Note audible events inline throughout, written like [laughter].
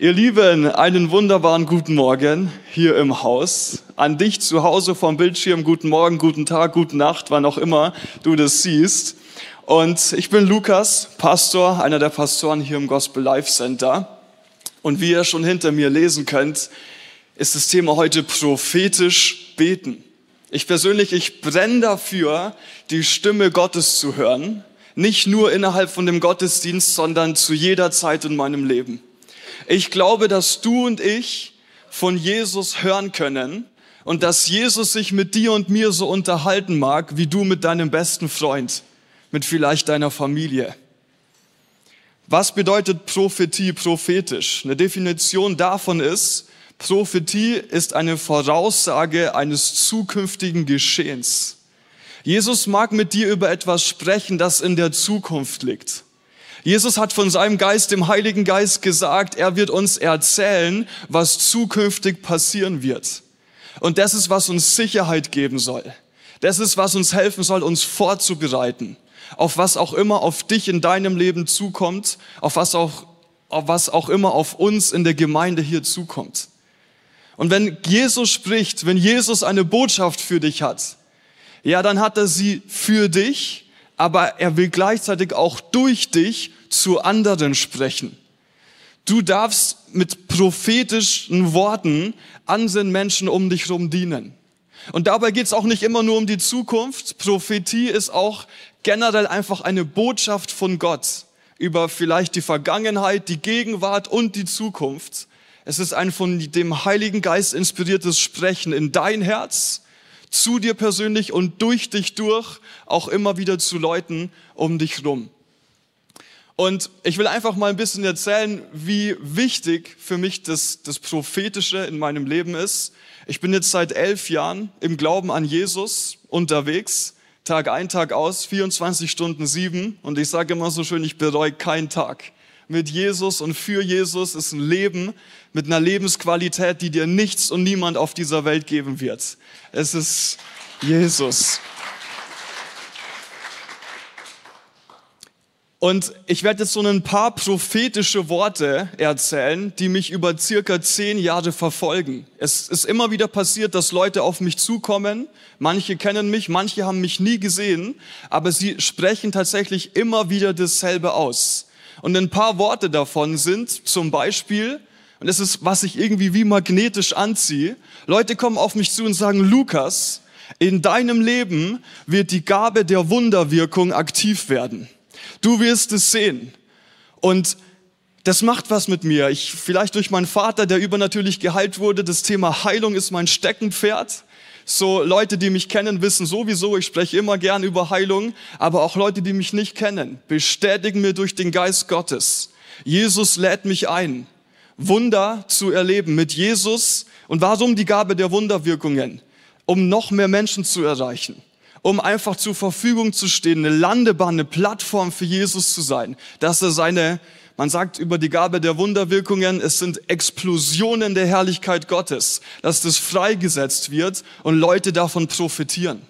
Ihr Lieben, einen wunderbaren guten Morgen hier im Haus. An dich zu Hause vom Bildschirm, guten Morgen, guten Tag, guten Nacht, wann auch immer du das siehst. Und ich bin Lukas, Pastor, einer der Pastoren hier im Gospel Life Center. Und wie ihr schon hinter mir lesen könnt, ist das Thema heute prophetisch beten. Ich persönlich, ich brenne dafür, die Stimme Gottes zu hören. Nicht nur innerhalb von dem Gottesdienst, sondern zu jeder Zeit in meinem Leben. Ich glaube, dass du und ich von Jesus hören können und dass Jesus sich mit dir und mir so unterhalten mag, wie du mit deinem besten Freund, mit vielleicht deiner Familie. Was bedeutet Prophetie prophetisch? Eine Definition davon ist, Prophetie ist eine Voraussage eines zukünftigen Geschehens. Jesus mag mit dir über etwas sprechen, das in der Zukunft liegt. Jesus hat von seinem Geist, dem Heiligen Geist, gesagt, er wird uns erzählen, was zukünftig passieren wird. Und das ist, was uns Sicherheit geben soll. Das ist, was uns helfen soll, uns vorzubereiten. Auf was auch immer auf dich in deinem Leben zukommt, auf was auch, auf was auch immer auf uns in der Gemeinde hier zukommt. Und wenn Jesus spricht, wenn Jesus eine Botschaft für dich hat, ja, dann hat er sie für dich, aber er will gleichzeitig auch durch dich zu anderen sprechen. Du darfst mit prophetischen Worten anderen Menschen um dich herum dienen. Und dabei geht es auch nicht immer nur um die Zukunft. Prophetie ist auch generell einfach eine Botschaft von Gott über vielleicht die Vergangenheit, die Gegenwart und die Zukunft. Es ist ein von dem Heiligen Geist inspiriertes Sprechen in dein Herz, zu dir persönlich und durch dich durch, auch immer wieder zu Leuten um dich rum. Und ich will einfach mal ein bisschen erzählen, wie wichtig für mich das, das Prophetische in meinem Leben ist. Ich bin jetzt seit elf Jahren im Glauben an Jesus unterwegs, Tag ein, Tag aus, 24 Stunden sieben. Und ich sage immer so schön, ich bereue keinen Tag. Mit Jesus und für Jesus ist ein Leben mit einer Lebensqualität, die dir nichts und niemand auf dieser Welt geben wird. Es ist Jesus. Und ich werde jetzt so ein paar prophetische Worte erzählen, die mich über circa zehn Jahre verfolgen. Es ist immer wieder passiert, dass Leute auf mich zukommen. Manche kennen mich, manche haben mich nie gesehen, aber sie sprechen tatsächlich immer wieder dasselbe aus. Und ein paar Worte davon sind zum Beispiel, und das ist, was ich irgendwie wie magnetisch anziehe, Leute kommen auf mich zu und sagen, Lukas, in deinem Leben wird die Gabe der Wunderwirkung aktiv werden. Du wirst es sehen. Und das macht was mit mir. Ich, vielleicht durch meinen Vater, der übernatürlich geheilt wurde. Das Thema Heilung ist mein Steckenpferd. So Leute, die mich kennen, wissen sowieso, ich spreche immer gern über Heilung, aber auch Leute, die mich nicht kennen, bestätigen mir durch den Geist Gottes. Jesus lädt mich ein, Wunder zu erleben mit Jesus. Und warum die Gabe der Wunderwirkungen? Um noch mehr Menschen zu erreichen um einfach zur Verfügung zu stehen, eine Landebahn, eine Plattform für Jesus zu sein, dass er seine, man sagt über die Gabe der Wunderwirkungen, es sind Explosionen der Herrlichkeit Gottes, dass das freigesetzt wird und Leute davon profitieren.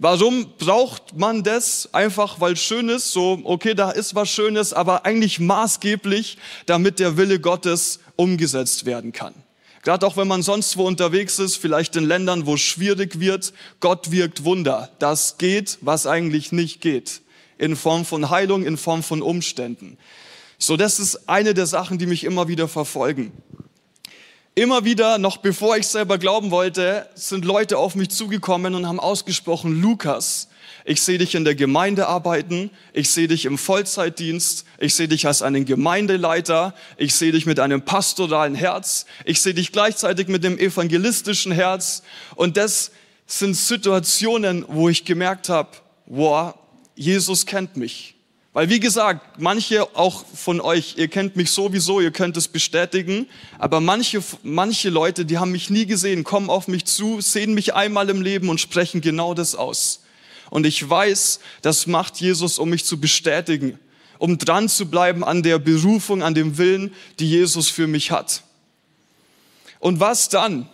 Warum braucht man das? Einfach weil schön ist, so, okay, da ist was Schönes, aber eigentlich maßgeblich, damit der Wille Gottes umgesetzt werden kann. Gerade auch wenn man sonst wo unterwegs ist, vielleicht in Ländern, wo es schwierig wird, Gott wirkt Wunder. Das geht, was eigentlich nicht geht. In Form von Heilung, in Form von Umständen. So, das ist eine der Sachen, die mich immer wieder verfolgen. Immer wieder, noch bevor ich selber glauben wollte, sind Leute auf mich zugekommen und haben ausgesprochen, Lukas, ich sehe dich in der Gemeinde arbeiten, ich sehe dich im Vollzeitdienst, ich sehe dich als einen Gemeindeleiter, ich sehe dich mit einem pastoralen Herz, ich sehe dich gleichzeitig mit dem evangelistischen Herz. Und das sind Situationen, wo ich gemerkt habe, wow, Jesus kennt mich. Weil wie gesagt, manche auch von euch, ihr kennt mich sowieso, ihr könnt es bestätigen, aber manche, manche Leute, die haben mich nie gesehen, kommen auf mich zu, sehen mich einmal im Leben und sprechen genau das aus. Und ich weiß, das macht Jesus, um mich zu bestätigen, um dran zu bleiben an der Berufung, an dem Willen, die Jesus für mich hat. Und was dann?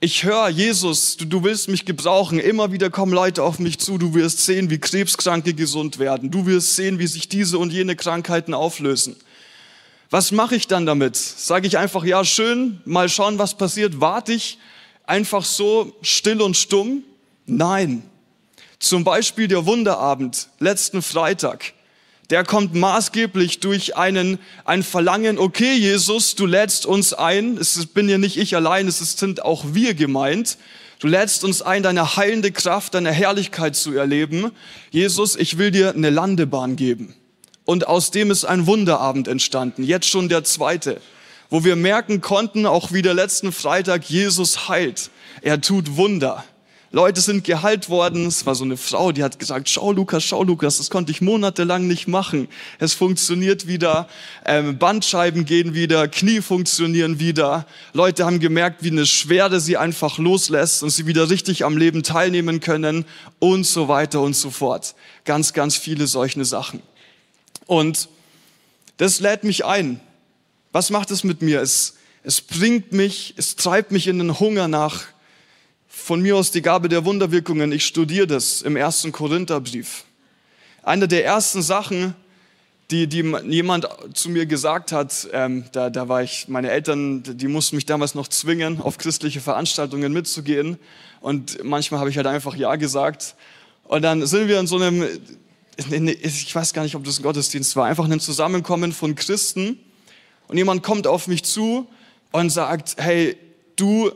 Ich höre, Jesus, du, du willst mich gebrauchen. Immer wieder kommen Leute auf mich zu. Du wirst sehen, wie Krebskranke gesund werden. Du wirst sehen, wie sich diese und jene Krankheiten auflösen. Was mache ich dann damit? Sage ich einfach, ja, schön, mal schauen, was passiert. Warte ich einfach so still und stumm? Nein. Zum Beispiel der Wunderabend letzten Freitag. Der kommt maßgeblich durch einen, ein Verlangen, okay, Jesus, du lädst uns ein. Es bin ja nicht ich allein, es sind auch wir gemeint. Du lädst uns ein, deine heilende Kraft, deine Herrlichkeit zu erleben. Jesus, ich will dir eine Landebahn geben. Und aus dem ist ein Wunderabend entstanden. Jetzt schon der zweite, wo wir merken konnten, auch wie der letzten Freitag, Jesus heilt. Er tut Wunder. Leute sind geheilt worden. Es war so eine Frau, die hat gesagt, schau Lukas, schau Lukas, das konnte ich monatelang nicht machen. Es funktioniert wieder, ähm, Bandscheiben gehen wieder, Knie funktionieren wieder. Leute haben gemerkt, wie eine Schwerde sie einfach loslässt und sie wieder richtig am Leben teilnehmen können und so weiter und so fort. Ganz, ganz viele solche Sachen. Und das lädt mich ein. Was macht es mit mir? Es, es bringt mich, es treibt mich in den Hunger nach von mir aus die Gabe der Wunderwirkungen. Ich studiere das im ersten Korintherbrief. Eine der ersten Sachen, die, die jemand zu mir gesagt hat, ähm, da, da war ich, meine Eltern, die mussten mich damals noch zwingen, auf christliche Veranstaltungen mitzugehen. Und manchmal habe ich halt einfach Ja gesagt. Und dann sind wir in so einem, ich weiß gar nicht, ob das ein Gottesdienst war, einfach ein Zusammenkommen von Christen. Und jemand kommt auf mich zu und sagt, hey, du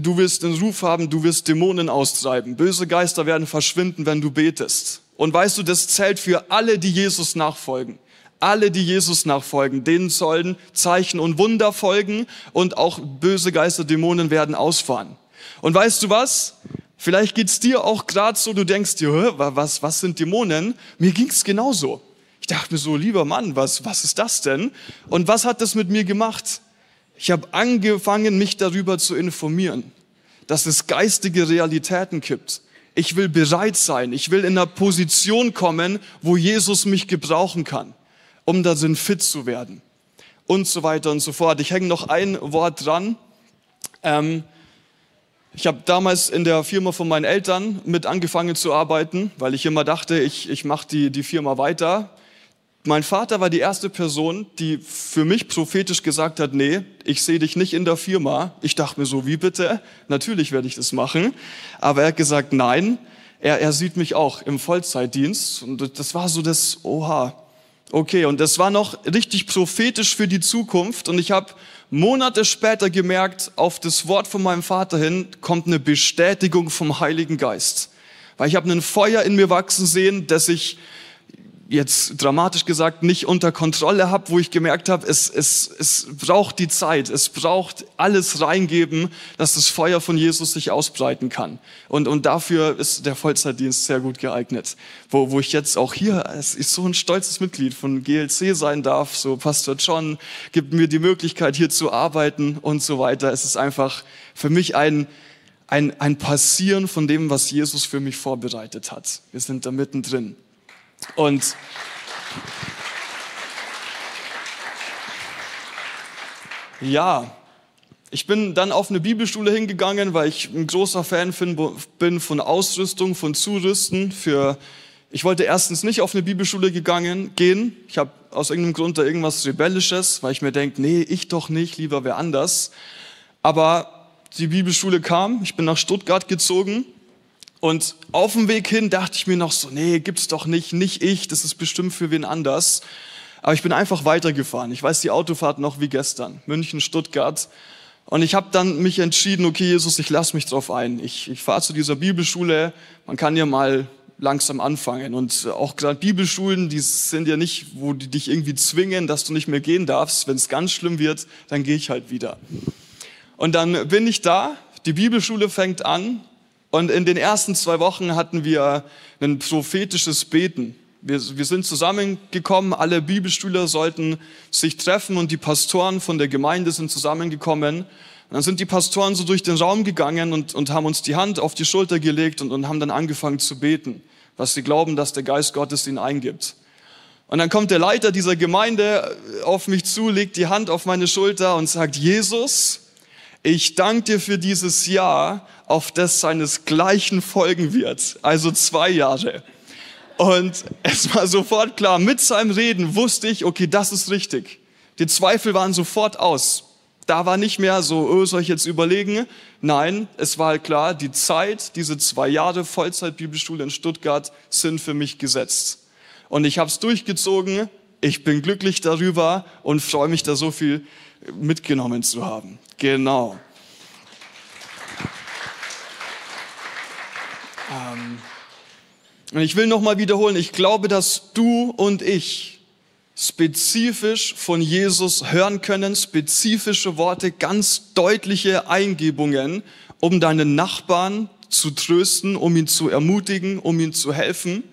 du wirst den Ruf haben, du wirst Dämonen austreiben. Böse Geister werden verschwinden, wenn du betest. Und weißt du, das zählt für alle, die Jesus nachfolgen. Alle, die Jesus nachfolgen, denen sollen Zeichen und Wunder folgen und auch böse Geister, Dämonen werden ausfahren. Und weißt du was? Vielleicht geht's dir auch gerade so, du denkst dir, was, was sind Dämonen? Mir ging's genauso. Ich dachte mir so, lieber Mann, was, was ist das denn? Und was hat das mit mir gemacht? Ich habe angefangen, mich darüber zu informieren, dass es geistige Realitäten gibt. Ich will bereit sein. Ich will in einer Position kommen, wo Jesus mich gebrauchen kann, um da sind fit zu werden. Und so weiter und so fort. Ich hänge noch ein Wort dran. Ähm, ich habe damals in der Firma von meinen Eltern mit angefangen zu arbeiten, weil ich immer dachte, ich, ich mache die, die Firma weiter. Mein Vater war die erste Person, die für mich prophetisch gesagt hat, nee, ich sehe dich nicht in der Firma. Ich dachte mir so, wie bitte? Natürlich werde ich das machen. Aber er hat gesagt, nein, er, er sieht mich auch im Vollzeitdienst. Und das war so das, oha, okay. Und das war noch richtig prophetisch für die Zukunft. Und ich habe Monate später gemerkt, auf das Wort von meinem Vater hin kommt eine Bestätigung vom Heiligen Geist. Weil ich habe ein Feuer in mir wachsen sehen, dass ich jetzt dramatisch gesagt nicht unter Kontrolle habe, wo ich gemerkt habe, es, es, es braucht die Zeit, es braucht alles reingeben, dass das Feuer von Jesus sich ausbreiten kann. Und, und dafür ist der Vollzeitdienst sehr gut geeignet. Wo, wo ich jetzt auch hier, es ist so ein stolzes Mitglied von GLC sein darf, so Pastor John gibt mir die Möglichkeit hier zu arbeiten und so weiter. Es ist einfach für mich ein, ein, ein Passieren von dem, was Jesus für mich vorbereitet hat. Wir sind da mittendrin. Und ja, ich bin dann auf eine Bibelschule hingegangen, weil ich ein großer Fan bin von Ausrüstung, von Zurüsten. Für ich wollte erstens nicht auf eine Bibelschule gegangen gehen. Ich habe aus irgendeinem Grund da irgendwas Rebellisches, weil ich mir denke, nee, ich doch nicht, lieber wer anders. Aber die Bibelschule kam, ich bin nach Stuttgart gezogen und auf dem Weg hin dachte ich mir noch so, nee, gibt's doch nicht, nicht ich, das ist bestimmt für wen anders. Aber ich bin einfach weitergefahren. Ich weiß die Autofahrt noch wie gestern. München, Stuttgart. Und ich habe dann mich entschieden, okay, Jesus, ich lass mich drauf ein. Ich, ich fahre zu dieser Bibelschule. Man kann ja mal langsam anfangen. Und auch gerade Bibelschulen, die sind ja nicht, wo die dich irgendwie zwingen, dass du nicht mehr gehen darfst. Wenn es ganz schlimm wird, dann gehe ich halt wieder. Und dann bin ich da, die Bibelschule fängt an und in den ersten zwei Wochen hatten wir ein prophetisches Beten. Wir, wir sind zusammengekommen, alle Bibelschüler sollten sich treffen und die Pastoren von der Gemeinde sind zusammengekommen. Und dann sind die Pastoren so durch den Raum gegangen und, und haben uns die Hand auf die Schulter gelegt und, und haben dann angefangen zu beten, was sie glauben, dass der Geist Gottes ihnen eingibt. Und dann kommt der Leiter dieser Gemeinde auf mich zu, legt die Hand auf meine Schulter und sagt, Jesus, ich danke dir für dieses Jahr, auf das seinesgleichen folgen wird, also zwei Jahre. Und [laughs] es war sofort klar, mit seinem Reden wusste ich, okay, das ist richtig. Die Zweifel waren sofort aus. Da war nicht mehr so, oh, soll ich jetzt überlegen? Nein, es war halt klar, die Zeit, diese zwei Jahre Vollzeit-Bibelschule in Stuttgart sind für mich gesetzt. Und ich habe es durchgezogen. Ich bin glücklich darüber und freue mich, da so viel mitgenommen zu haben. Genau. Ähm, und ich will nochmal wiederholen, ich glaube, dass du und ich spezifisch von Jesus hören können, spezifische Worte, ganz deutliche Eingebungen, um deinen Nachbarn zu trösten, um ihn zu ermutigen, um ihm zu helfen.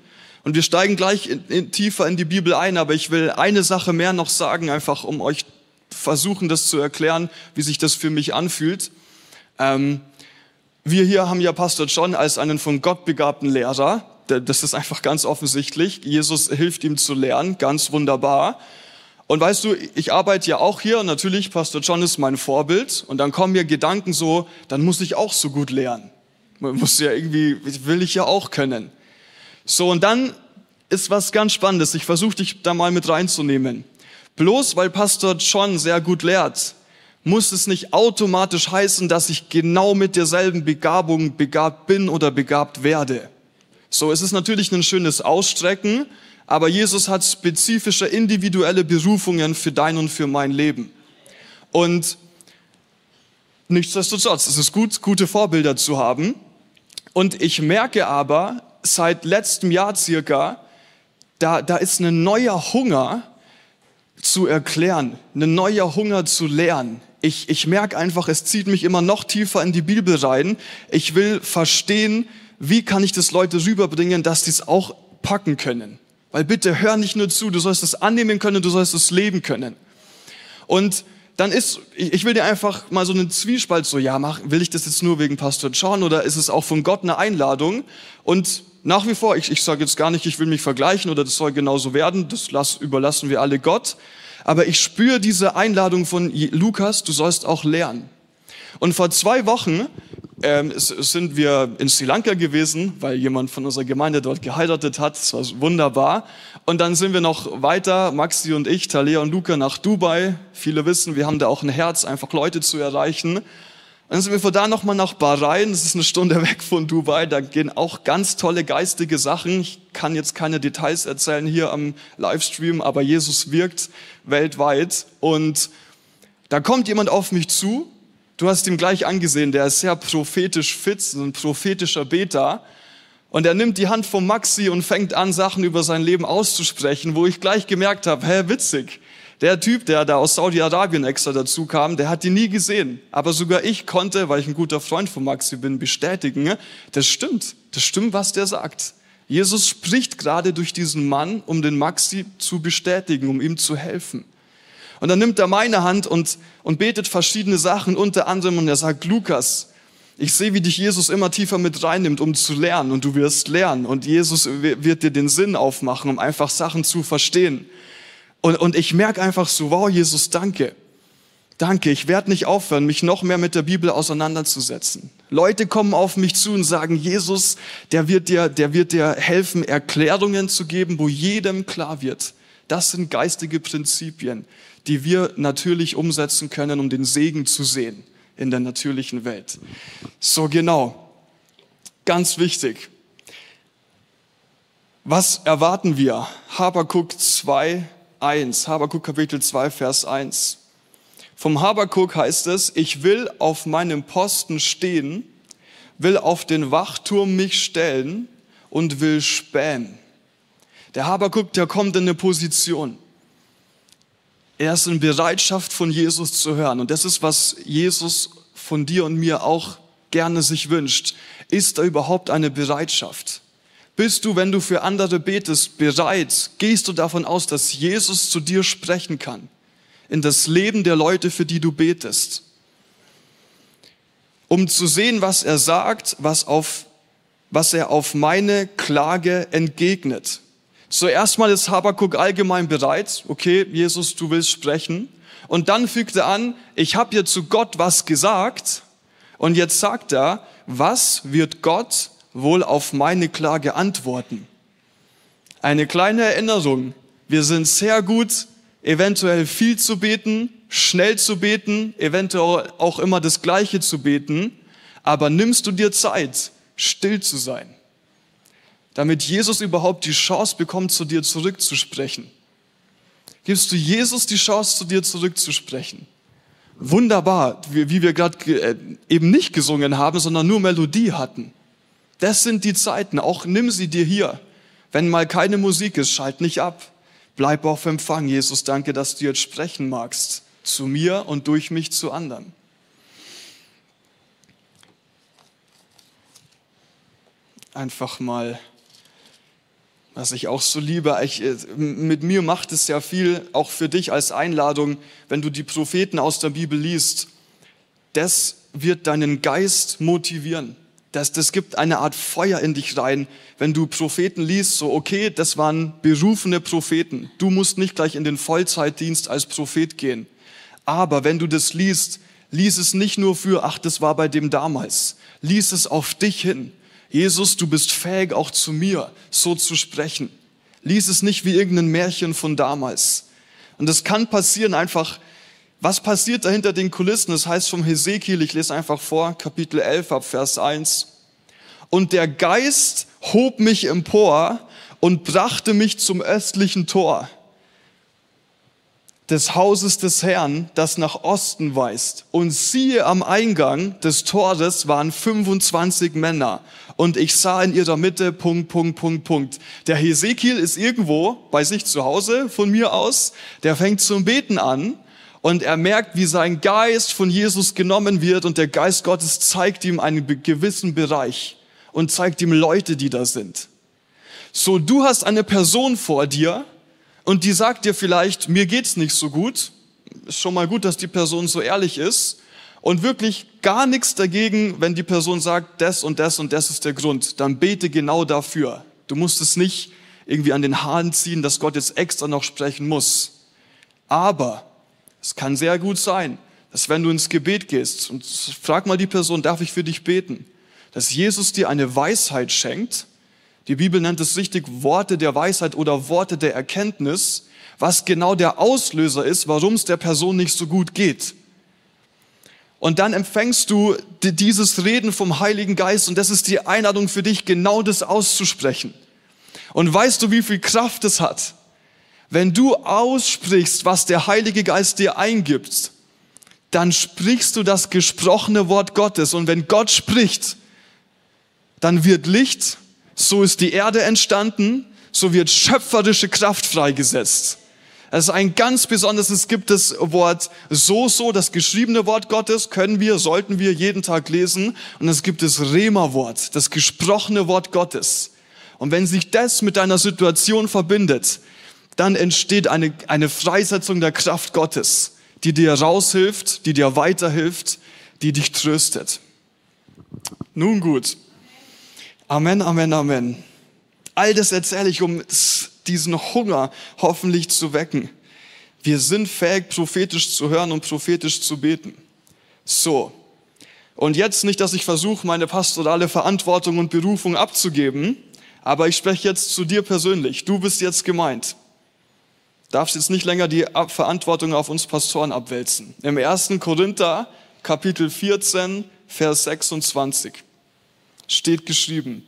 Und wir steigen gleich in, in, tiefer in die Bibel ein, aber ich will eine Sache mehr noch sagen, einfach um euch versuchen, das zu erklären, wie sich das für mich anfühlt. Ähm, wir hier haben ja Pastor John als einen von Gott begabten Lehrer das ist einfach ganz offensichtlich. Jesus hilft ihm zu lernen, ganz wunderbar. Und weißt du, ich arbeite ja auch hier natürlich, Pastor John ist mein Vorbild. Und dann kommen mir Gedanken so, dann muss ich auch so gut lernen. Man muss ja irgendwie, will ich ja auch können. So, und dann ist was ganz Spannendes. Ich versuche dich da mal mit reinzunehmen. Bloß weil Pastor John sehr gut lehrt, muss es nicht automatisch heißen, dass ich genau mit derselben Begabung begabt bin oder begabt werde. So, es ist natürlich ein schönes Ausstrecken, aber Jesus hat spezifische individuelle Berufungen für dein und für mein Leben. Und nichtsdestotrotz, es ist gut, gute Vorbilder zu haben. Und ich merke aber seit letztem Jahr circa, da, da ist ein neuer Hunger zu erklären, ein neuer Hunger zu lernen. Ich, ich merke einfach, es zieht mich immer noch tiefer in die Bibel rein. Ich will verstehen, wie kann ich das Leute rüberbringen, dass die es auch packen können. Weil bitte hör nicht nur zu, du sollst es annehmen können, du sollst es leben können. Und dann ist, ich will dir einfach mal so einen Zwiespalt so, ja, mach, will ich das jetzt nur wegen Pastor John oder ist es auch von Gott eine Einladung? Und nach wie vor, ich, ich sage jetzt gar nicht, ich will mich vergleichen oder das soll genauso werden, das lass, überlassen wir alle Gott. Aber ich spüre diese Einladung von Lukas, du sollst auch lernen. Und vor zwei Wochen ähm, sind wir in Sri Lanka gewesen, weil jemand von unserer Gemeinde dort geheiratet hat. Das war wunderbar. Und dann sind wir noch weiter, Maxi und ich, Talea und Luca, nach Dubai. Viele wissen, wir haben da auch ein Herz, einfach Leute zu erreichen. Dann sind wir von da nochmal nach Bahrain, das ist eine Stunde [laughs] weg von Dubai, da gehen auch ganz tolle geistige Sachen. Ich kann jetzt keine Details erzählen hier am Livestream, aber Jesus wirkt weltweit. Und da kommt jemand auf mich zu Du hast ihm gleich angesehen, der ist sehr prophetisch fit, ein prophetischer Beter. Und er nimmt die Hand von Maxi und fängt an, Sachen über sein Leben auszusprechen, wo ich gleich gemerkt habe, hä, witzig. Der Typ, der da aus Saudi-Arabien extra dazu kam, der hat die nie gesehen. Aber sogar ich konnte, weil ich ein guter Freund von Maxi bin, bestätigen, das stimmt. Das stimmt, was der sagt. Jesus spricht gerade durch diesen Mann, um den Maxi zu bestätigen, um ihm zu helfen. Und dann nimmt er meine Hand und, und betet verschiedene Sachen, unter anderem, und er sagt, Lukas, ich sehe, wie dich Jesus immer tiefer mit reinnimmt, um zu lernen, und du wirst lernen. Und Jesus wird dir den Sinn aufmachen, um einfach Sachen zu verstehen. Und, und ich merke einfach so, wow, Jesus, danke. Danke, ich werde nicht aufhören, mich noch mehr mit der Bibel auseinanderzusetzen. Leute kommen auf mich zu und sagen, Jesus, der wird dir, der wird dir helfen, Erklärungen zu geben, wo jedem klar wird. Das sind geistige Prinzipien die wir natürlich umsetzen können, um den Segen zu sehen in der natürlichen Welt. So genau. Ganz wichtig. Was erwarten wir? Habakuk 2, 1. Habakuk Kapitel 2, Vers 1. Vom Habakuk heißt es, ich will auf meinem Posten stehen, will auf den Wachturm mich stellen und will spähen. Der Habakuk, der kommt in eine Position. Er ist in Bereitschaft von Jesus zu hören. Und das ist, was Jesus von dir und mir auch gerne sich wünscht. Ist da überhaupt eine Bereitschaft? Bist du, wenn du für andere betest, bereit? Gehst du davon aus, dass Jesus zu dir sprechen kann? In das Leben der Leute, für die du betest? Um zu sehen, was er sagt, was, auf, was er auf meine Klage entgegnet. Zuerst mal ist Habakuk allgemein bereit. Okay, Jesus, du willst sprechen. Und dann fügt er an, ich habe hier zu Gott was gesagt. Und jetzt sagt er, was wird Gott wohl auf meine Klage antworten? Eine kleine Erinnerung. Wir sind sehr gut eventuell viel zu beten, schnell zu beten, eventuell auch immer das Gleiche zu beten, aber nimmst du dir Zeit, still zu sein, damit Jesus überhaupt die Chance bekommt, zu dir zurückzusprechen? Gibst du Jesus die Chance, zu dir zurückzusprechen? Wunderbar, wie wir gerade äh, eben nicht gesungen haben, sondern nur Melodie hatten. Das sind die Zeiten, auch nimm sie dir hier. Wenn mal keine Musik ist, schalt nicht ab. Bleib auf Empfang. Jesus, danke, dass du jetzt sprechen magst. Zu mir und durch mich zu anderen. Einfach mal, was ich auch so liebe, ich, äh, mit mir macht es ja viel, auch für dich als Einladung, wenn du die Propheten aus der Bibel liest. Das wird deinen Geist motivieren. Das, das gibt eine Art Feuer in dich rein, wenn du Propheten liest, so okay, das waren berufene Propheten. Du musst nicht gleich in den Vollzeitdienst als Prophet gehen. Aber wenn du das liest, lies es nicht nur für, ach, das war bei dem damals. Lies es auf dich hin. Jesus, du bist fähig, auch zu mir so zu sprechen. Lies es nicht wie irgendein Märchen von damals. Und das kann passieren einfach, was passiert da hinter den Kulissen? Das heißt vom Hesekiel, ich lese einfach vor, Kapitel 11 ab Vers 1. Und der Geist hob mich empor und brachte mich zum östlichen Tor des Hauses des Herrn, das nach Osten weist. Und siehe am Eingang des Tores waren 25 Männer. Und ich sah in ihrer Mitte Punkt, Punkt, Punkt, Punkt. Der Hesekiel ist irgendwo bei sich zu Hause von mir aus. Der fängt zum Beten an und er merkt, wie sein Geist von Jesus genommen wird und der Geist Gottes zeigt ihm einen gewissen Bereich und zeigt ihm Leute, die da sind. So, du hast eine Person vor dir und die sagt dir vielleicht, mir geht's nicht so gut. Ist schon mal gut, dass die Person so ehrlich ist und wirklich gar nichts dagegen, wenn die Person sagt, das und das und das ist der Grund. Dann bete genau dafür. Du musst es nicht irgendwie an den Haaren ziehen, dass Gott jetzt extra noch sprechen muss. Aber es kann sehr gut sein, dass wenn du ins Gebet gehst und frag mal die Person, darf ich für dich beten, dass Jesus dir eine Weisheit schenkt. Die Bibel nennt es richtig Worte der Weisheit oder Worte der Erkenntnis, was genau der Auslöser ist, warum es der Person nicht so gut geht. Und dann empfängst du dieses Reden vom Heiligen Geist und das ist die Einladung für dich, genau das auszusprechen. Und weißt du, wie viel Kraft es hat? Wenn du aussprichst, was der Heilige Geist dir eingibt, dann sprichst du das gesprochene Wort Gottes. Und wenn Gott spricht, dann wird Licht, so ist die Erde entstanden, so wird schöpferische Kraft freigesetzt. Es ist ein ganz besonderes, es gibt das Wort so, so, das geschriebene Wort Gottes können wir, sollten wir jeden Tag lesen. Und es gibt das Rema-Wort, das gesprochene Wort Gottes. Und wenn sich das mit deiner Situation verbindet, dann entsteht eine, eine Freisetzung der Kraft Gottes, die dir raushilft, die dir weiterhilft, die dich tröstet. Nun gut. Amen, Amen, Amen. All das erzähle ich, um diesen Hunger hoffentlich zu wecken. Wir sind fähig, prophetisch zu hören und prophetisch zu beten. So. Und jetzt nicht, dass ich versuche, meine pastorale Verantwortung und Berufung abzugeben, aber ich spreche jetzt zu dir persönlich. Du bist jetzt gemeint darfst jetzt nicht länger die Verantwortung auf uns Pastoren abwälzen. Im 1. Korinther, Kapitel 14, Vers 26 steht geschrieben,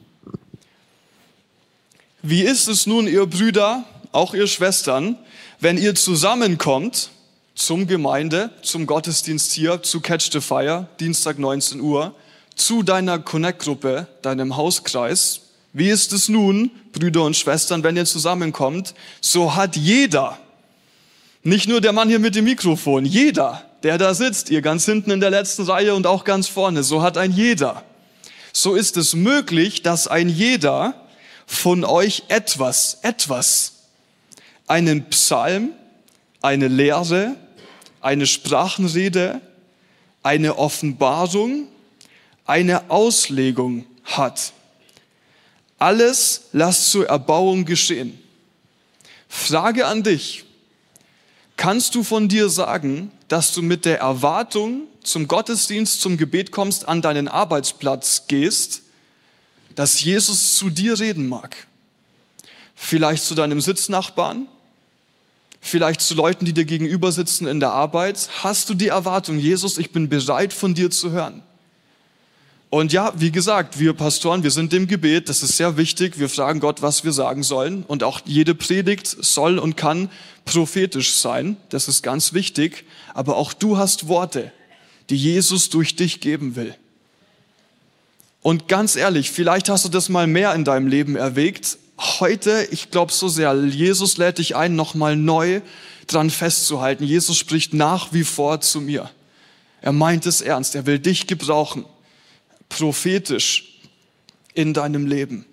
wie ist es nun, ihr Brüder, auch ihr Schwestern, wenn ihr zusammenkommt zum Gemeinde, zum Gottesdienst hier, zu Catch the Fire, Dienstag 19 Uhr, zu deiner Connect-Gruppe, deinem Hauskreis, wie ist es nun, Brüder und Schwestern, wenn ihr zusammenkommt? So hat jeder, nicht nur der Mann hier mit dem Mikrofon, jeder, der da sitzt, ihr ganz hinten in der letzten Reihe und auch ganz vorne, so hat ein jeder. So ist es möglich, dass ein jeder von euch etwas, etwas, einen Psalm, eine Lehre, eine Sprachenrede, eine Offenbarung, eine Auslegung hat. Alles lass zur Erbauung geschehen. Frage an dich. Kannst du von dir sagen, dass du mit der Erwartung zum Gottesdienst, zum Gebet kommst, an deinen Arbeitsplatz gehst, dass Jesus zu dir reden mag? Vielleicht zu deinem Sitznachbarn, vielleicht zu Leuten, die dir gegenüber sitzen in der Arbeit, hast du die Erwartung, Jesus, ich bin bereit von dir zu hören. Und ja, wie gesagt, wir Pastoren, wir sind im Gebet, das ist sehr wichtig. Wir fragen Gott, was wir sagen sollen. Und auch jede Predigt soll und kann prophetisch sein. Das ist ganz wichtig. Aber auch du hast Worte, die Jesus durch dich geben will. Und ganz ehrlich, vielleicht hast du das mal mehr in deinem Leben erwägt. Heute, ich glaube so sehr, Jesus lädt dich ein, nochmal neu dran festzuhalten. Jesus spricht nach wie vor zu mir. Er meint es ernst. Er will dich gebrauchen prophetisch in deinem Leben.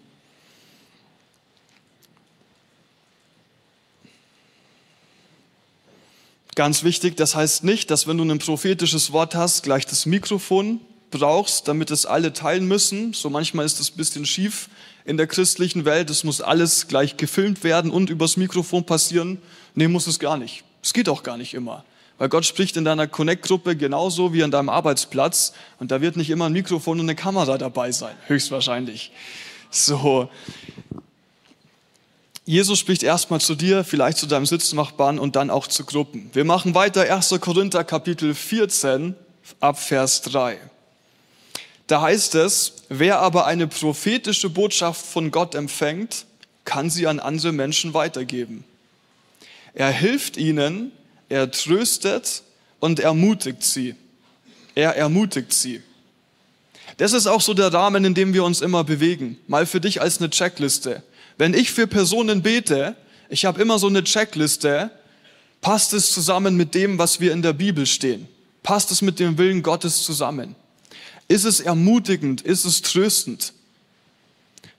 Ganz wichtig, das heißt nicht, dass wenn du ein prophetisches Wort hast, gleich das Mikrofon brauchst, damit es alle teilen müssen. So manchmal ist das ein bisschen schief in der christlichen Welt. Es muss alles gleich gefilmt werden und übers Mikrofon passieren. Nee, muss es gar nicht. Es geht auch gar nicht immer. Weil Gott spricht in deiner Connect-Gruppe genauso wie an deinem Arbeitsplatz und da wird nicht immer ein Mikrofon und eine Kamera dabei sein, höchstwahrscheinlich. So. Jesus spricht erstmal zu dir, vielleicht zu deinem Sitznachbarn und dann auch zu Gruppen. Wir machen weiter 1. Korinther Kapitel 14 ab Vers 3. Da heißt es, wer aber eine prophetische Botschaft von Gott empfängt, kann sie an andere Menschen weitergeben. Er hilft ihnen, er tröstet und ermutigt sie. Er ermutigt sie. Das ist auch so der Rahmen, in dem wir uns immer bewegen. Mal für dich als eine Checkliste. Wenn ich für Personen bete, ich habe immer so eine Checkliste, passt es zusammen mit dem, was wir in der Bibel stehen? Passt es mit dem Willen Gottes zusammen? Ist es ermutigend? Ist es tröstend?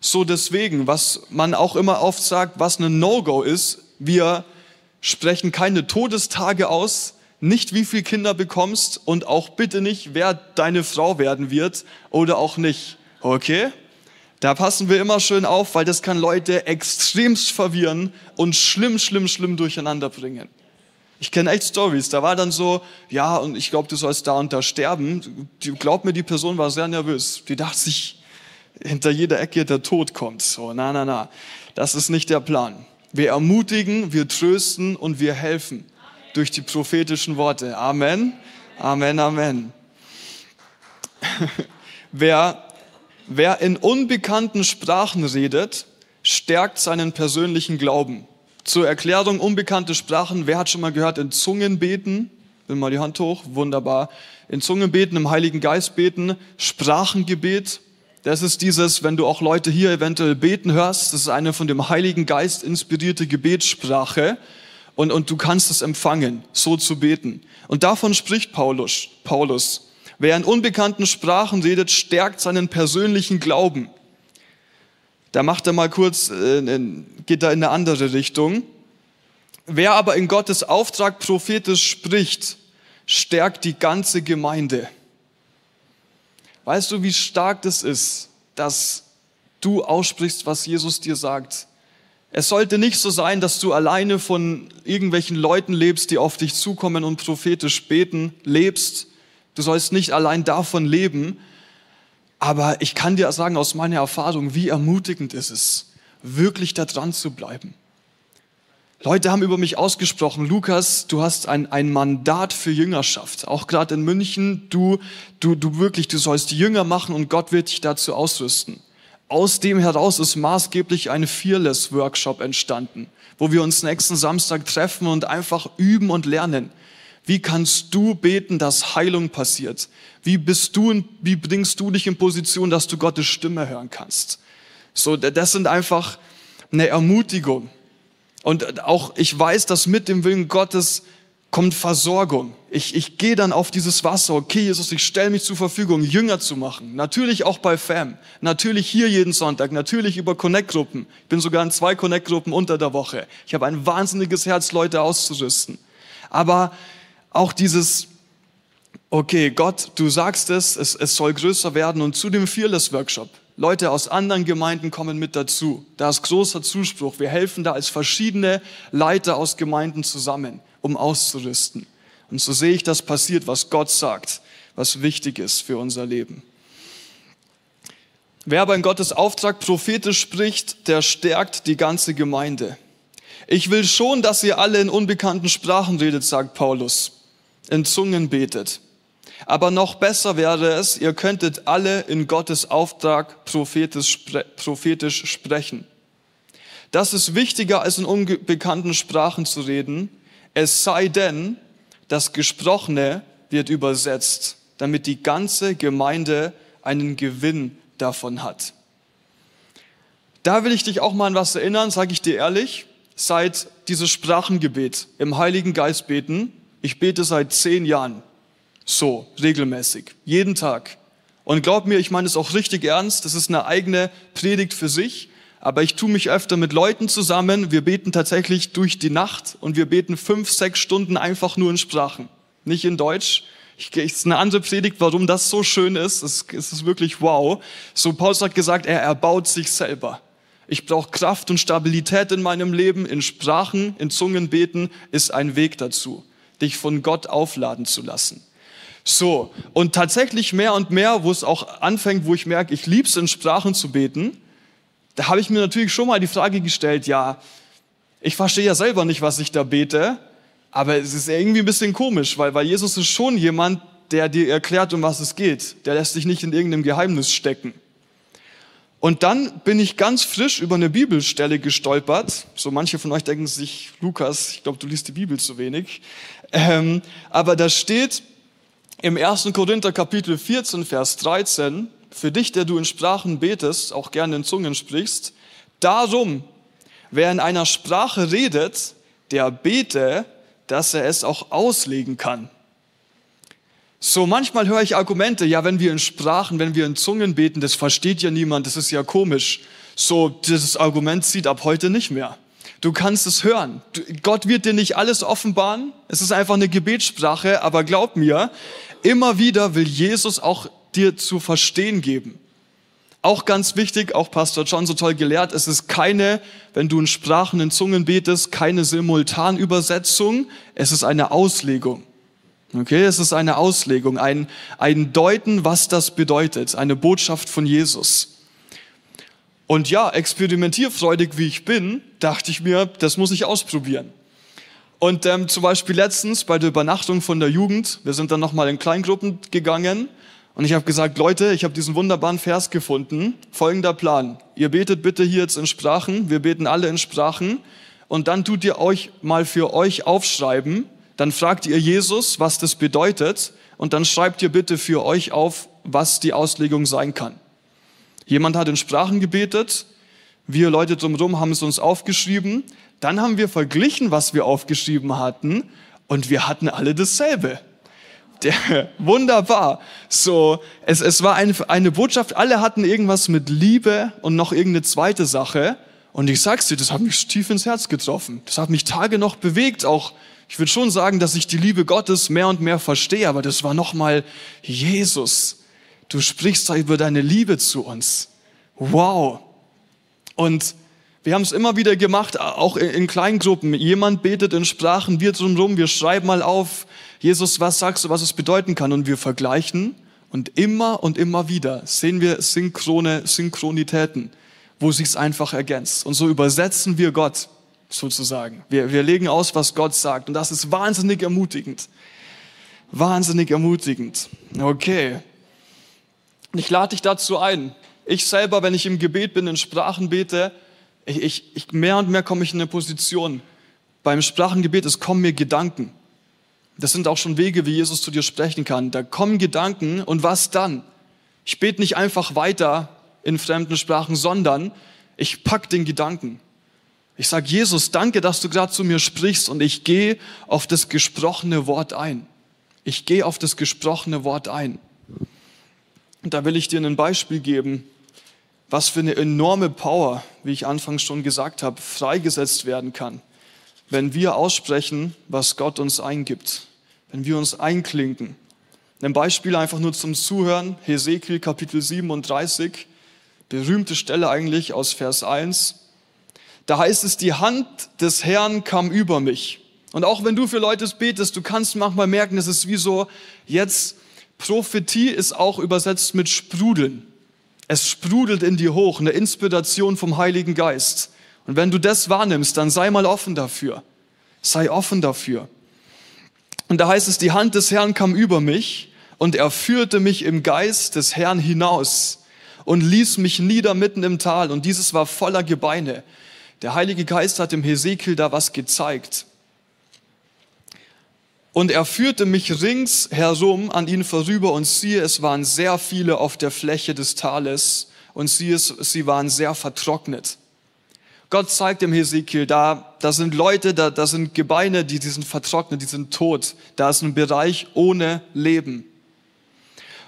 So deswegen, was man auch immer oft sagt, was ein No-Go ist, wir sprechen keine Todestage aus, nicht wie viel Kinder bekommst und auch bitte nicht, wer deine Frau werden wird oder auch nicht. Okay? Da passen wir immer schön auf, weil das kann Leute extremst verwirren und schlimm, schlimm, schlimm durcheinander bringen. Ich kenne echt Stories. Da war dann so, ja, und ich glaube, du sollst da und da sterben. Glaub mir, die Person war sehr nervös. Die dachte sich, hinter jeder Ecke der Tod kommt. So, na, na, na. Das ist nicht der Plan. Wir ermutigen, wir trösten und wir helfen durch die prophetischen Worte. Amen, Amen, Amen. [laughs] wer, wer in unbekannten Sprachen redet, stärkt seinen persönlichen Glauben. Zur Erklärung unbekannte Sprachen, wer hat schon mal gehört, in Zungen beten? Will mal die Hand hoch, wunderbar. In Zungen beten, im Heiligen Geist beten, Sprachengebet, das ist dieses, wenn du auch Leute hier eventuell beten hörst, das ist eine von dem Heiligen Geist inspirierte Gebetssprache und, und du kannst es empfangen, so zu beten. Und davon spricht Paulus. Paulus. Wer in unbekannten Sprachen redet, stärkt seinen persönlichen Glauben. Da macht er mal kurz, äh, geht da in eine andere Richtung. Wer aber in Gottes Auftrag prophetisch spricht, stärkt die ganze Gemeinde. Weißt du, wie stark das ist, dass du aussprichst, was Jesus dir sagt? Es sollte nicht so sein, dass du alleine von irgendwelchen Leuten lebst, die auf dich zukommen und prophetisch beten, lebst. Du sollst nicht allein davon leben. Aber ich kann dir sagen aus meiner Erfahrung, wie ermutigend ist es, wirklich da dran zu bleiben. Leute haben über mich ausgesprochen, Lukas, du hast ein, ein Mandat für Jüngerschaft. Auch gerade in München, du, du, du wirklich, du sollst Jünger machen und Gott wird dich dazu ausrüsten. Aus dem heraus ist maßgeblich ein Fearless-Workshop entstanden, wo wir uns nächsten Samstag treffen und einfach üben und lernen. Wie kannst du beten, dass Heilung passiert? Wie bist du, wie bringst du dich in Position, dass du Gottes Stimme hören kannst? So, das sind einfach eine Ermutigung. Und auch ich weiß, dass mit dem Willen Gottes kommt Versorgung. Ich, ich gehe dann auf dieses Wasser. Okay, Jesus, ich stelle mich zur Verfügung, Jünger zu machen. Natürlich auch bei FAM. Natürlich hier jeden Sonntag. Natürlich über Connect-Gruppen. Ich bin sogar in zwei Connect-Gruppen unter der Woche. Ich habe ein wahnsinniges Herz, Leute auszurüsten. Aber auch dieses, okay, Gott, du sagst es, es, es soll größer werden und zu dem Fearless Workshop. Leute aus anderen Gemeinden kommen mit dazu. Da ist großer Zuspruch. Wir helfen da als verschiedene Leiter aus Gemeinden zusammen, um auszurüsten. Und so sehe ich, das passiert, was Gott sagt, was wichtig ist für unser Leben. Wer aber in Gottes Auftrag prophetisch spricht, der stärkt die ganze Gemeinde. Ich will schon, dass ihr alle in unbekannten Sprachen redet, sagt Paulus, in Zungen betet. Aber noch besser wäre es, ihr könntet alle in Gottes Auftrag prophetisch, prophetisch sprechen. Das ist wichtiger, als in unbekannten Sprachen zu reden, es sei denn, das Gesprochene wird übersetzt, damit die ganze Gemeinde einen Gewinn davon hat. Da will ich dich auch mal an was erinnern, sage ich dir ehrlich, seit dieses Sprachengebet im Heiligen Geist beten, ich bete seit zehn Jahren, so regelmäßig, jeden Tag. Und glaub mir, ich meine es auch richtig ernst, das ist eine eigene Predigt für sich, aber ich tue mich öfter mit Leuten zusammen, wir beten tatsächlich durch die Nacht und wir beten fünf, sechs Stunden einfach nur in Sprachen, nicht in Deutsch, ich, es ist eine andere Predigt, warum das so schön ist. Es, es ist wirklich wow. So Paulus hat gesagt, er erbaut sich selber. Ich brauche Kraft und Stabilität in meinem Leben. In Sprachen, in Zungen beten ist ein Weg dazu, dich von Gott aufladen zu lassen. So, und tatsächlich mehr und mehr, wo es auch anfängt, wo ich merke, ich lieb's in Sprachen zu beten, da habe ich mir natürlich schon mal die Frage gestellt, ja, ich verstehe ja selber nicht, was ich da bete, aber es ist irgendwie ein bisschen komisch, weil, weil Jesus ist schon jemand, der dir erklärt, um was es geht. Der lässt dich nicht in irgendeinem Geheimnis stecken. Und dann bin ich ganz frisch über eine Bibelstelle gestolpert. So manche von euch denken sich, Lukas, ich glaube, du liest die Bibel zu wenig. Ähm, aber da steht im 1. Korinther Kapitel 14, Vers 13, für dich, der du in Sprachen betest, auch gerne in Zungen sprichst, darum, wer in einer Sprache redet, der bete dass er es auch auslegen kann. So manchmal höre ich Argumente, ja, wenn wir in Sprachen, wenn wir in Zungen beten, das versteht ja niemand, das ist ja komisch. So, dieses Argument zieht ab heute nicht mehr. Du kannst es hören. Gott wird dir nicht alles offenbaren. Es ist einfach eine Gebetssprache, aber glaub mir, immer wieder will Jesus auch dir zu verstehen geben. Auch ganz wichtig, auch Pastor John so toll gelehrt, es ist keine, wenn du in Sprachen, in Zungen betest, keine Simultanübersetzung, es ist eine Auslegung. Okay, es ist eine Auslegung, ein, ein Deuten, was das bedeutet, eine Botschaft von Jesus. Und ja, experimentierfreudig wie ich bin, dachte ich mir, das muss ich ausprobieren. Und ähm, zum Beispiel letztens bei der Übernachtung von der Jugend, wir sind dann nochmal in Kleingruppen gegangen und ich habe gesagt, Leute, ich habe diesen wunderbaren Vers gefunden. Folgender Plan. Ihr betet bitte hier jetzt in Sprachen. Wir beten alle in Sprachen. Und dann tut ihr euch mal für euch aufschreiben. Dann fragt ihr Jesus, was das bedeutet. Und dann schreibt ihr bitte für euch auf, was die Auslegung sein kann. Jemand hat in Sprachen gebetet. Wir Leute drumherum haben es uns aufgeschrieben. Dann haben wir verglichen, was wir aufgeschrieben hatten. Und wir hatten alle dasselbe der, [laughs] wunderbar. So, es, es war eine, eine Botschaft, alle hatten irgendwas mit Liebe und noch irgendeine zweite Sache. Und ich sag's dir, das hat mich tief ins Herz getroffen. Das hat mich Tage noch bewegt. Auch, ich würde schon sagen, dass ich die Liebe Gottes mehr und mehr verstehe, aber das war nochmal Jesus. Du sprichst da über deine Liebe zu uns. Wow. Und wir haben es immer wieder gemacht, auch in Kleingruppen. Jemand betet in Sprachen, wir drumherum, wir schreiben mal auf, Jesus, was sagst du, was es bedeuten kann? Und wir vergleichen und immer und immer wieder sehen wir synchrone Synchronitäten, wo sich's einfach ergänzt. Und so übersetzen wir Gott sozusagen. Wir, wir legen aus, was Gott sagt. Und das ist wahnsinnig ermutigend. Wahnsinnig ermutigend. Okay. Ich lade dich dazu ein. Ich selber, wenn ich im Gebet bin, in Sprachen bete, ich, ich, ich mehr und mehr komme ich in eine Position. Beim Sprachengebet, es kommen mir Gedanken. Das sind auch schon Wege, wie Jesus zu dir sprechen kann. Da kommen Gedanken und was dann? Ich bete nicht einfach weiter in fremden Sprachen, sondern ich pack den Gedanken. Ich sage, Jesus, danke, dass du gerade zu mir sprichst und ich gehe auf das gesprochene Wort ein. Ich gehe auf das gesprochene Wort ein. Und da will ich dir ein Beispiel geben, was für eine enorme Power, wie ich anfangs schon gesagt habe, freigesetzt werden kann, wenn wir aussprechen, was Gott uns eingibt wenn wir uns einklinken. Ein Beispiel einfach nur zum Zuhören, Hesekiel Kapitel 37, berühmte Stelle eigentlich aus Vers 1. Da heißt es, die Hand des Herrn kam über mich. Und auch wenn du für Leute betest, du kannst manchmal merken, es ist wie so, jetzt Prophetie ist auch übersetzt mit Sprudeln. Es sprudelt in dir hoch, eine Inspiration vom Heiligen Geist. Und wenn du das wahrnimmst, dann sei mal offen dafür. Sei offen dafür. Und da heißt es, die Hand des Herrn kam über mich und er führte mich im Geist des Herrn hinaus und ließ mich nieder mitten im Tal und dieses war voller Gebeine. Der Heilige Geist hat dem Hesekiel da was gezeigt. Und er führte mich rings herum an ihn vorüber und siehe, es waren sehr viele auf der Fläche des Tales und siehe, sie waren sehr vertrocknet. Gott zeigt dem Hesekiel, da, da sind Leute, da, da sind Gebeine, die, die sind vertrocknet, die sind tot. Da ist ein Bereich ohne Leben.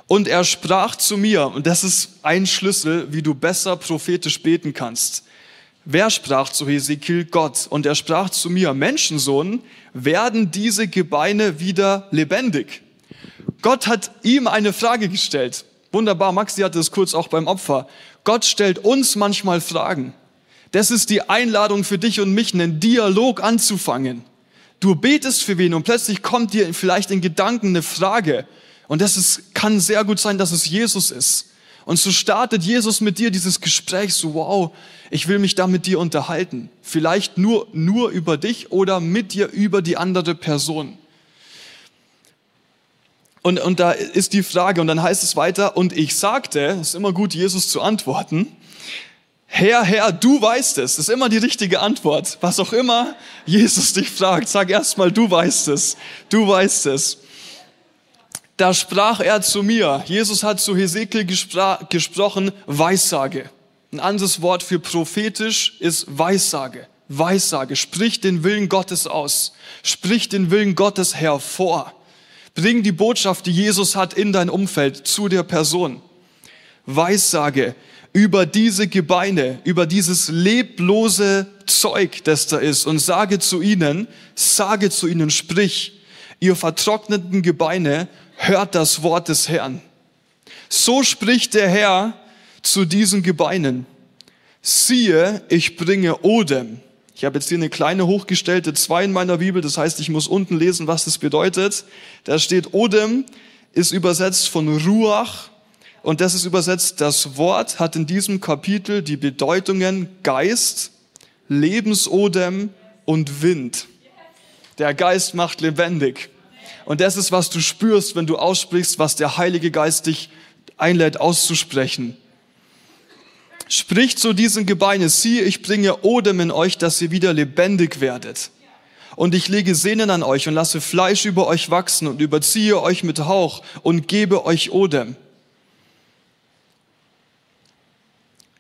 Und er sprach zu mir, und das ist ein Schlüssel, wie du besser prophetisch beten kannst. Wer sprach zu Hesekiel? Gott. Und er sprach zu mir, Menschensohn, werden diese Gebeine wieder lebendig? Gott hat ihm eine Frage gestellt. Wunderbar, Maxi hatte es kurz auch beim Opfer. Gott stellt uns manchmal Fragen. Das ist die Einladung für dich und mich, einen Dialog anzufangen. Du betest für wen und plötzlich kommt dir vielleicht in Gedanken eine Frage. Und das ist, kann sehr gut sein, dass es Jesus ist. Und so startet Jesus mit dir dieses Gespräch, so wow, ich will mich da mit dir unterhalten. Vielleicht nur, nur über dich oder mit dir über die andere Person. Und, und da ist die Frage, und dann heißt es weiter, und ich sagte, es ist immer gut, Jesus zu antworten, Herr, Herr, du weißt es. Das ist immer die richtige Antwort. Was auch immer Jesus dich fragt, sag erstmal, du weißt es. Du weißt es. Da sprach er zu mir. Jesus hat zu Hesekiel gesprochen, Weissage. Ein anderes Wort für prophetisch ist Weissage. Weissage. Sprich den Willen Gottes aus. Sprich den Willen Gottes hervor. Bring die Botschaft, die Jesus hat, in dein Umfeld zu der Person. Weissage über diese Gebeine, über dieses leblose Zeug, das da ist, und sage zu ihnen, sage zu ihnen, sprich, ihr vertrockneten Gebeine, hört das Wort des Herrn. So spricht der Herr zu diesen Gebeinen. Siehe, ich bringe Odem. Ich habe jetzt hier eine kleine hochgestellte zwei in meiner Bibel, das heißt, ich muss unten lesen, was das bedeutet. Da steht Odem, ist übersetzt von Ruach, und das ist übersetzt, das Wort hat in diesem Kapitel die Bedeutungen Geist, Lebensodem und Wind. Der Geist macht lebendig. Und das ist, was du spürst, wenn du aussprichst, was der Heilige Geist dich einlädt auszusprechen. Spricht zu diesen Gebeinen, siehe, ich bringe Odem in euch, dass ihr wieder lebendig werdet. Und ich lege Sehnen an euch und lasse Fleisch über euch wachsen und überziehe euch mit Hauch und gebe euch Odem.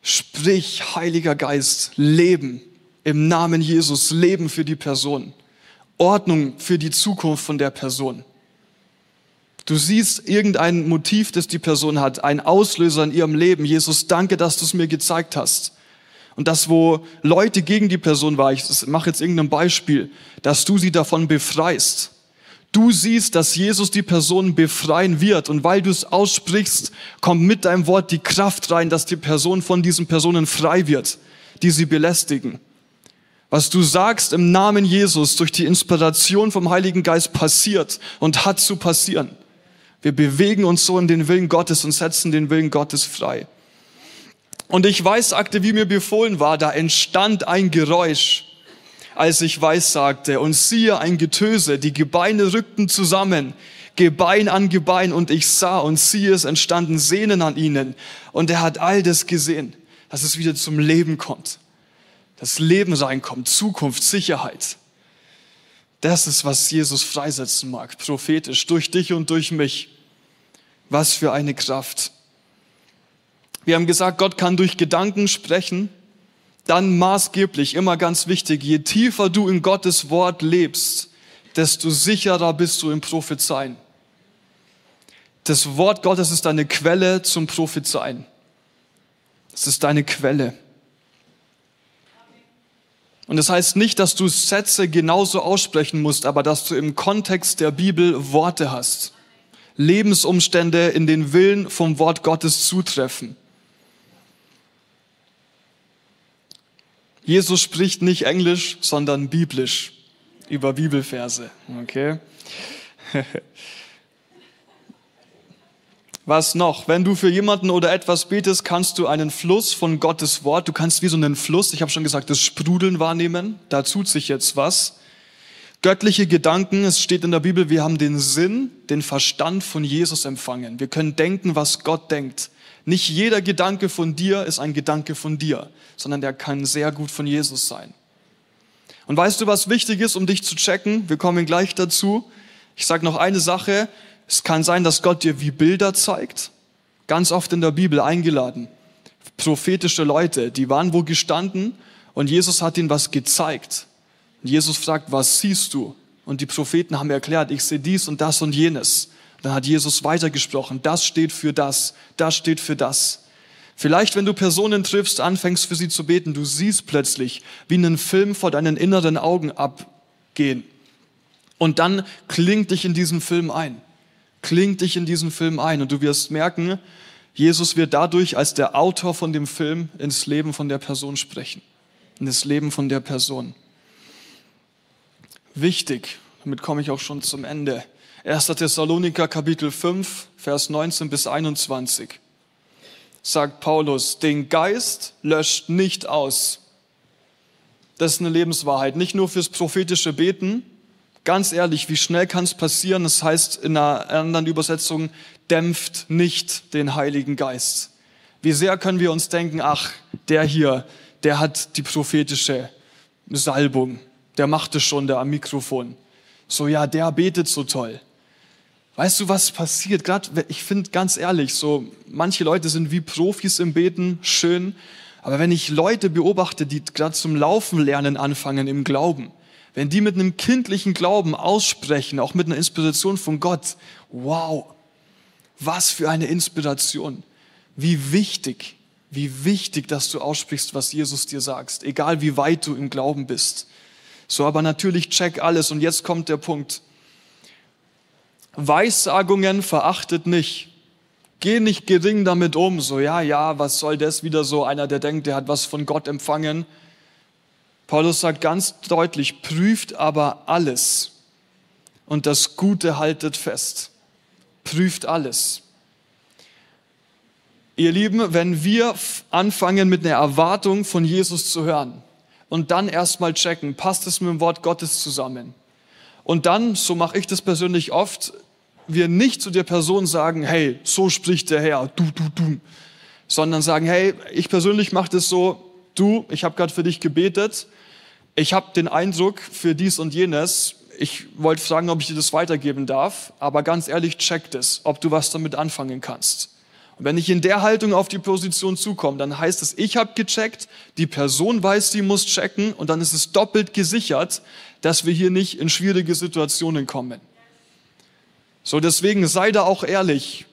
Sprich, Heiliger Geist, Leben im Namen Jesus, Leben für die Person, Ordnung für die Zukunft von der Person. Du siehst irgendein Motiv, das die Person hat, ein Auslöser in ihrem Leben. Jesus, danke, dass du es mir gezeigt hast. Und das, wo Leute gegen die Person waren, ich mache jetzt irgendein Beispiel, dass du sie davon befreist. Du siehst, dass Jesus die Person befreien wird und weil du es aussprichst, kommt mit deinem Wort die Kraft rein, dass die Person von diesen Personen frei wird, die sie belästigen. Was du sagst im Namen Jesus durch die Inspiration vom Heiligen Geist passiert und hat zu passieren. Wir bewegen uns so in den Willen Gottes und setzen den Willen Gottes frei. Und ich weiß, sagte, wie mir befohlen war, da entstand ein Geräusch als ich weissagte. Und siehe ein Getöse, die Gebeine rückten zusammen, Gebein an Gebein, und ich sah und siehe, es entstanden Sehnen an ihnen. Und er hat all das gesehen, dass es wieder zum Leben kommt. Das Leben reinkommt, Zukunft, Sicherheit. Das ist, was Jesus freisetzen mag, prophetisch, durch dich und durch mich. Was für eine Kraft. Wir haben gesagt, Gott kann durch Gedanken sprechen dann maßgeblich, immer ganz wichtig, je tiefer du in Gottes Wort lebst, desto sicherer bist du im Prophezeien. Das Wort Gottes ist deine Quelle zum Prophezeien. Es ist deine Quelle. Und das heißt nicht, dass du Sätze genauso aussprechen musst, aber dass du im Kontext der Bibel Worte hast. Lebensumstände in den Willen vom Wort Gottes zutreffen. Jesus spricht nicht Englisch, sondern biblisch über Bibelverse. Okay? [laughs] Was noch? Wenn du für jemanden oder etwas betest, kannst du einen Fluss von Gottes Wort, du kannst wie so einen Fluss, ich habe schon gesagt, das Sprudeln wahrnehmen, da tut sich jetzt was. Göttliche Gedanken, es steht in der Bibel, wir haben den Sinn, den Verstand von Jesus empfangen. Wir können denken, was Gott denkt. Nicht jeder Gedanke von dir ist ein Gedanke von dir, sondern der kann sehr gut von Jesus sein. Und weißt du, was wichtig ist, um dich zu checken? Wir kommen gleich dazu. Ich sage noch eine Sache. Es kann sein, dass Gott dir wie Bilder zeigt. Ganz oft in der Bibel eingeladen. Prophetische Leute, die waren wo gestanden und Jesus hat ihnen was gezeigt. Und Jesus fragt, was siehst du? Und die Propheten haben erklärt, ich sehe dies und das und jenes. Dann hat Jesus weitergesprochen, das steht für das, das steht für das. Vielleicht, wenn du Personen triffst, anfängst für sie zu beten, du siehst plötzlich, wie einen Film vor deinen inneren Augen abgehen. Und dann klingt dich in diesen Film ein. Klingt dich in diesen Film ein. Und du wirst merken, Jesus wird dadurch als der Autor von dem Film ins Leben von der Person sprechen. In das Leben von der Person. Wichtig, damit komme ich auch schon zum Ende. 1. Thessaloniker Kapitel 5, Vers 19 bis 21 sagt Paulus, den Geist löscht nicht aus. Das ist eine Lebenswahrheit, nicht nur fürs prophetische Beten. Ganz ehrlich, wie schnell kann es passieren? Das heißt in einer anderen Übersetzung, dämpft nicht den Heiligen Geist. Wie sehr können wir uns denken, ach, der hier, der hat die prophetische Salbung, der macht es schon, der am Mikrofon. So, ja, der betet so toll. Weißt du, was passiert? Gerade, ich finde ganz ehrlich, so manche Leute sind wie Profis im Beten, schön. Aber wenn ich Leute beobachte, die gerade zum Laufen lernen anfangen im Glauben, wenn die mit einem kindlichen Glauben aussprechen, auch mit einer Inspiration von Gott, wow, was für eine Inspiration. Wie wichtig, wie wichtig, dass du aussprichst, was Jesus dir sagst, egal wie weit du im Glauben bist. So, aber natürlich check alles. Und jetzt kommt der Punkt. Weissagungen verachtet nicht. Geh nicht gering damit um, so ja, ja, was soll das wieder so einer, der denkt, der hat was von Gott empfangen. Paulus sagt ganz deutlich, prüft aber alles und das Gute haltet fest. Prüft alles. Ihr Lieben, wenn wir anfangen mit einer Erwartung von Jesus zu hören und dann erstmal checken, passt es mit dem Wort Gottes zusammen? Und dann, so mache ich das persönlich oft, wir nicht zu der Person sagen, hey, so spricht der Herr, du, du, du, sondern sagen, hey, ich persönlich mache das so, du, ich habe gerade für dich gebetet, ich habe den Eindruck für dies und jenes, ich wollte fragen, ob ich dir das weitergeben darf, aber ganz ehrlich, check das, ob du was damit anfangen kannst. Und wenn ich in der Haltung auf die Position zukomme, dann heißt es, ich habe gecheckt, die Person weiß, sie muss checken und dann ist es doppelt gesichert, dass wir hier nicht in schwierige Situationen kommen. So, deswegen sei da auch ehrlich.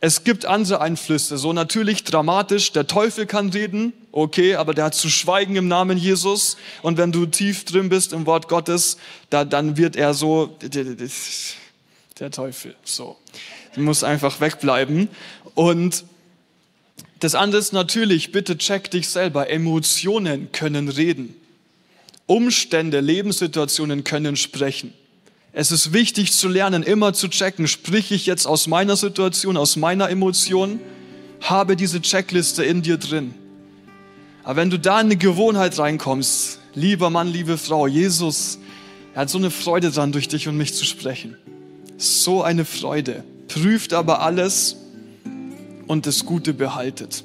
Es gibt andere Einflüsse, so natürlich dramatisch, der Teufel kann reden, okay, aber der hat zu schweigen im Namen Jesus. Und wenn du tief drin bist im Wort Gottes, da, dann wird er so, der Teufel, so. Du musst einfach wegbleiben. Und das andere ist natürlich, bitte check dich selber. Emotionen können reden. Umstände, Lebenssituationen können sprechen. Es ist wichtig zu lernen, immer zu checken, sprich ich jetzt aus meiner Situation, aus meiner Emotion, habe diese Checkliste in dir drin. Aber wenn du da in eine Gewohnheit reinkommst, lieber Mann, liebe Frau, Jesus, er hat so eine Freude dran, durch dich und mich zu sprechen. So eine Freude. Prüft aber alles und das Gute behaltet.